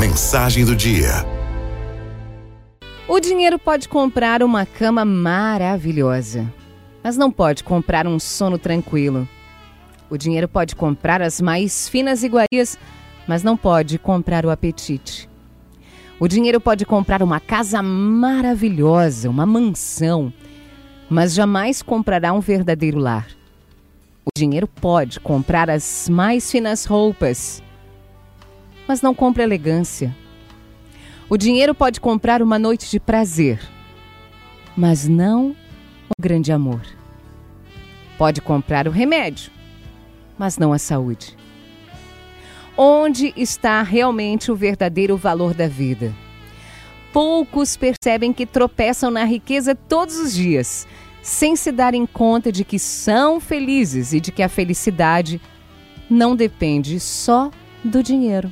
Mensagem do dia. O dinheiro pode comprar uma cama maravilhosa, mas não pode comprar um sono tranquilo. O dinheiro pode comprar as mais finas iguarias, mas não pode comprar o apetite. O dinheiro pode comprar uma casa maravilhosa, uma mansão, mas jamais comprará um verdadeiro lar. O dinheiro pode comprar as mais finas roupas, mas não compra elegância. O dinheiro pode comprar uma noite de prazer, mas não um grande amor. Pode comprar o remédio, mas não a saúde. Onde está realmente o verdadeiro valor da vida? Poucos percebem que tropeçam na riqueza todos os dias, sem se darem conta de que são felizes e de que a felicidade não depende só do dinheiro.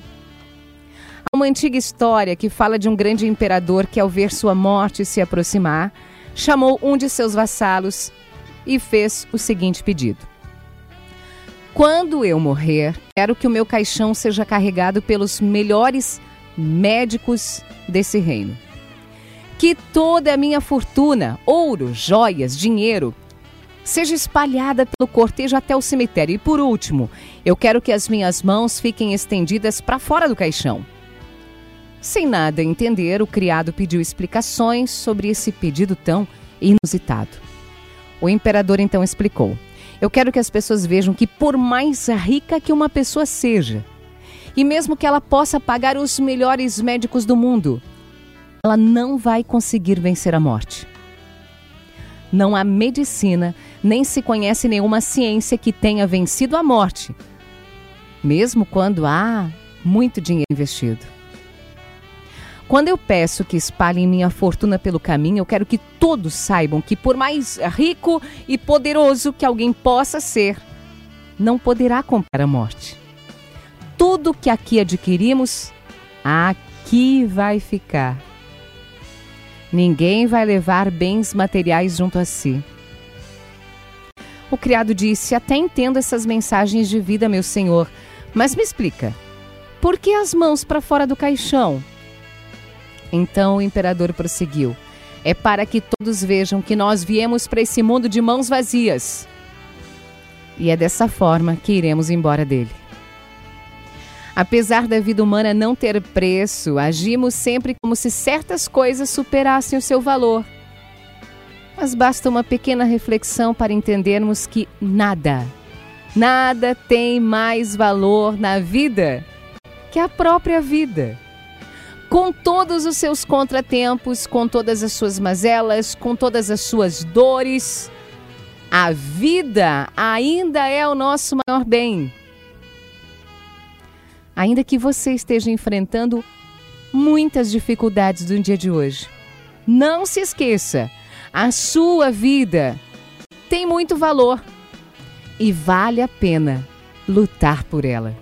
Há uma antiga história que fala de um grande imperador que, ao ver sua morte se aproximar, chamou um de seus vassalos e fez o seguinte pedido: Quando eu morrer, quero que o meu caixão seja carregado pelos melhores médicos desse reino. Que toda a minha fortuna, ouro, joias, dinheiro, seja espalhada pelo cortejo até o cemitério. E por último, eu quero que as minhas mãos fiquem estendidas para fora do caixão. Sem nada entender, o criado pediu explicações sobre esse pedido tão inusitado. O imperador então explicou: Eu quero que as pessoas vejam que, por mais rica que uma pessoa seja, e mesmo que ela possa pagar os melhores médicos do mundo, ela não vai conseguir vencer a morte. Não há medicina, nem se conhece nenhuma ciência que tenha vencido a morte, mesmo quando há muito dinheiro investido. Quando eu peço que espalhem minha fortuna pelo caminho, eu quero que todos saibam que, por mais rico e poderoso que alguém possa ser, não poderá comprar a morte. Tudo que aqui adquirimos, aqui vai ficar. Ninguém vai levar bens materiais junto a si. O criado disse: Até entendo essas mensagens de vida, meu senhor, mas me explica, por que as mãos para fora do caixão? Então o imperador prosseguiu: É para que todos vejam que nós viemos para esse mundo de mãos vazias. E é dessa forma que iremos embora dele. Apesar da vida humana não ter preço, agimos sempre como se certas coisas superassem o seu valor. Mas basta uma pequena reflexão para entendermos que nada, nada tem mais valor na vida que a própria vida com todos os seus contratempos, com todas as suas mazelas, com todas as suas dores. A vida ainda é o nosso maior bem. Ainda que você esteja enfrentando muitas dificuldades no dia de hoje, não se esqueça: a sua vida tem muito valor e vale a pena lutar por ela.